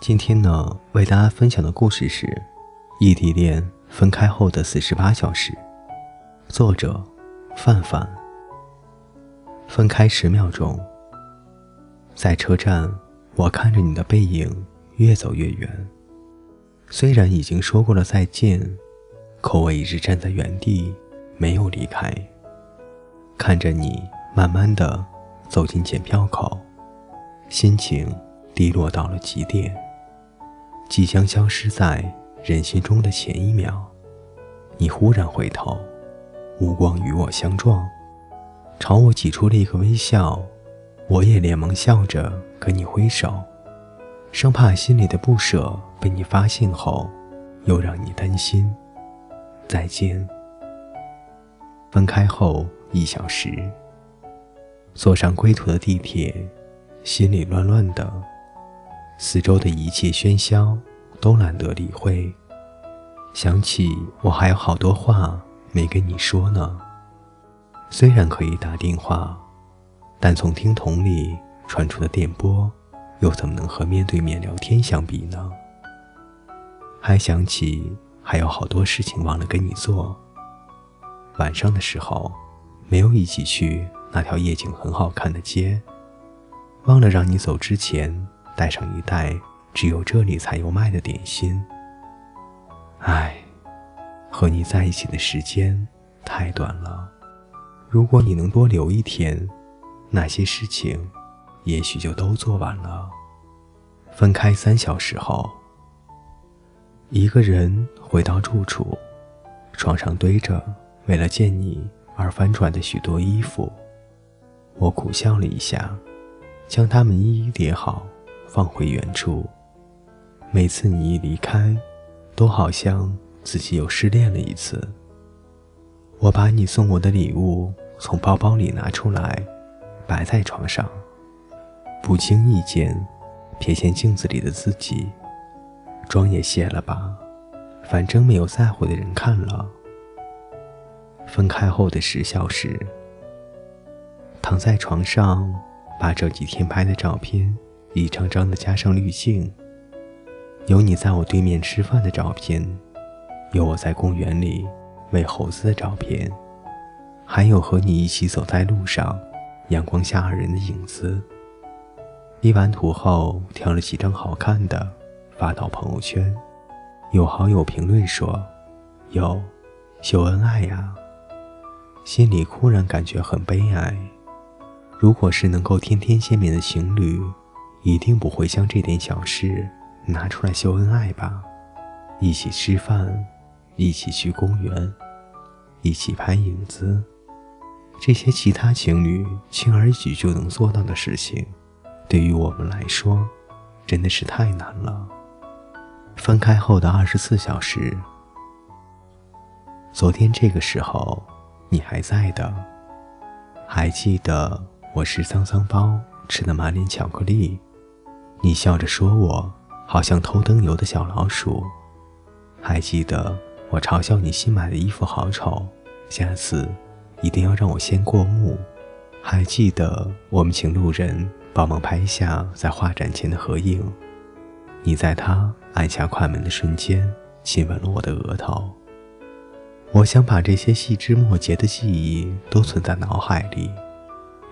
今天呢，为大家分享的故事是《异地恋分开后的四十八小时》，作者范范。分开十秒钟，在车站，我看着你的背影越走越远。虽然已经说过了再见，可我一直站在原地，没有离开。看着你慢慢的走进检票口。心情低落到了极点，即将消失在人心中的前一秒，你忽然回头，目光与我相撞，朝我挤出了一个微笑，我也连忙笑着跟你挥手，生怕心里的不舍被你发现后，又让你担心。再见。分开后一小时，坐上归途的地铁。心里乱乱的，四周的一切喧嚣都懒得理会。想起我还有好多话没跟你说呢。虽然可以打电话，但从听筒里传出的电波，又怎么能和面对面聊天相比呢？还想起还有好多事情忘了跟你做。晚上的时候，没有一起去那条夜景很好看的街。忘了让你走之前带上一袋只有这里才有卖的点心。唉，和你在一起的时间太短了。如果你能多留一天，那些事情也许就都做完了。分开三小时后，一个人回到住处，床上堆着为了见你而翻转的许多衣服。我苦笑了一下。将它们一一叠好，放回原处。每次你一离开，都好像自己又失恋了一次。我把你送我的礼物从包包里拿出来，摆在床上，不经意间瞥见镜子里的自己，妆也卸了吧，反正没有在乎的人看了。分开后的十小时，躺在床上。把这几天拍的照片一张张的加上滤镜，有你在我对面吃饭的照片，有我在公园里喂猴子的照片，还有和你一起走在路上，阳光下二人的影子。依完图后，挑了几张好看的发到朋友圈，有好友评论说：“有秀恩爱呀。”心里忽然感觉很悲哀。如果是能够天天见面的情侣，一定不会将这点小事拿出来秀恩爱吧？一起吃饭，一起去公园，一起拍影子，这些其他情侣轻而易举就能做到的事情，对于我们来说，真的是太难了。分开后的二十四小时，昨天这个时候你还在的，还记得？我是桑桑包吃的满脸巧克力，你笑着说我好像偷灯油的小老鼠。还记得我嘲笑你新买的衣服好丑，下次一定要让我先过目。还记得我们请路人帮忙拍下在画展前的合影，你在他按下快门的瞬间亲吻了我的额头。我想把这些细枝末节的记忆都存在脑海里。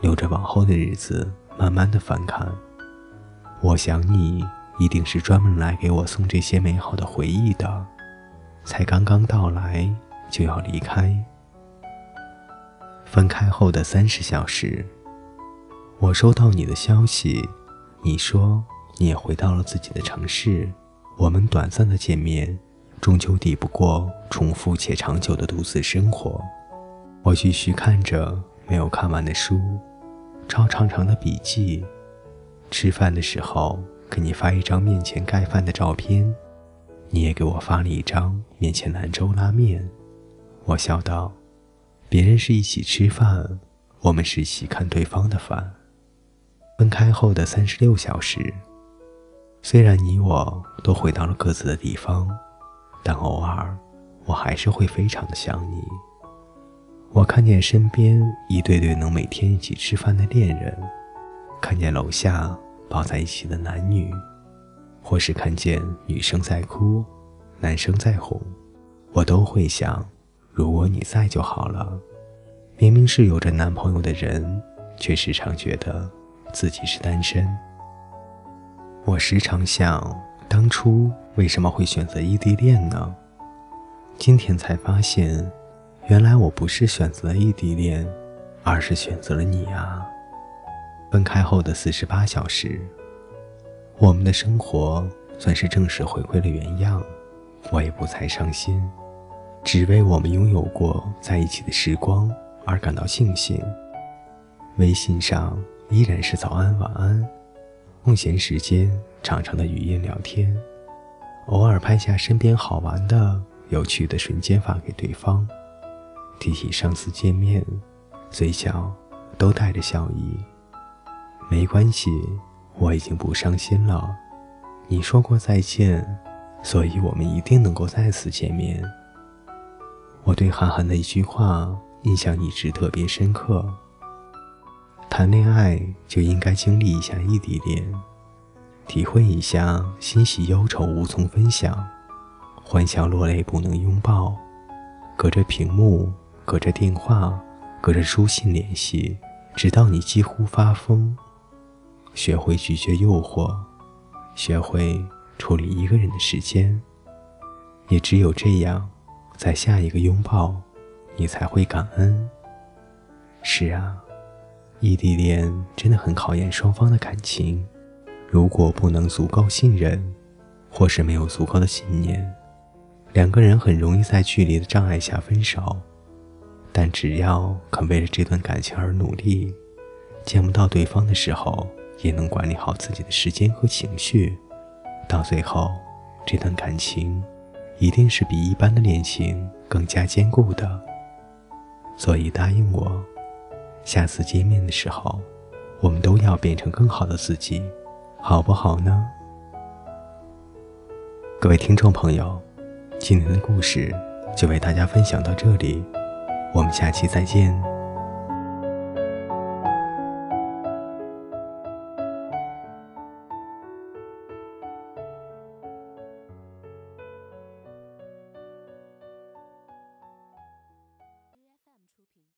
留着往后的日子，慢慢的翻看。我想你一定是专门来给我送这些美好的回忆的，才刚刚到来就要离开。分开后的三十小时，我收到你的消息，你说你也回到了自己的城市。我们短暂的见面，终究抵不过重复且长久的独自生活。我继续看着。没有看完的书，抄长长的笔记，吃饭的时候给你发一张面前盖饭的照片，你也给我发了一张面前兰州拉面。我笑道：“别人是一起吃饭，我们是一起看对方的饭。”分开后的三十六小时，虽然你我都回到了各自的地方，但偶尔我还是会非常的想你。我看见身边一对对能每天一起吃饭的恋人，看见楼下抱在一起的男女，或是看见女生在哭，男生在哄，我都会想，如果你在就好了。明明是有着男朋友的人，却时常觉得自己是单身。我时常想，当初为什么会选择异地恋呢？今天才发现。原来我不是选择了异地恋，而是选择了你啊！分开后的四十八小时，我们的生活算是正式回归了原样，我也不再伤心，只为我们拥有过在一起的时光而感到庆幸。微信上依然是早安晚安，空闲时间长长的语音聊天，偶尔拍下身边好玩的、有趣的瞬间发给对方。提起上次见面，嘴角都带着笑意。没关系，我已经不伤心了。你说过再见，所以我们一定能够再次见面。我对韩寒的一句话印象一直特别深刻：谈恋爱就应该经历一下异地恋，体会一下欣喜忧愁无从分享，欢笑落泪不能拥抱，隔着屏幕。隔着电话，隔着书信联系，直到你几乎发疯。学会拒绝诱惑，学会处理一个人的时间。也只有这样，在下一个拥抱，你才会感恩。是啊，异地恋真的很考验双方的感情。如果不能足够信任，或是没有足够的信念，两个人很容易在距离的障碍下分手。但只要肯为了这段感情而努力，见不到对方的时候，也能管理好自己的时间和情绪，到最后，这段感情一定是比一般的恋情更加坚固的。所以答应我，下次见面的时候，我们都要变成更好的自己，好不好呢？各位听众朋友，今天的故事就为大家分享到这里。我们下期再见。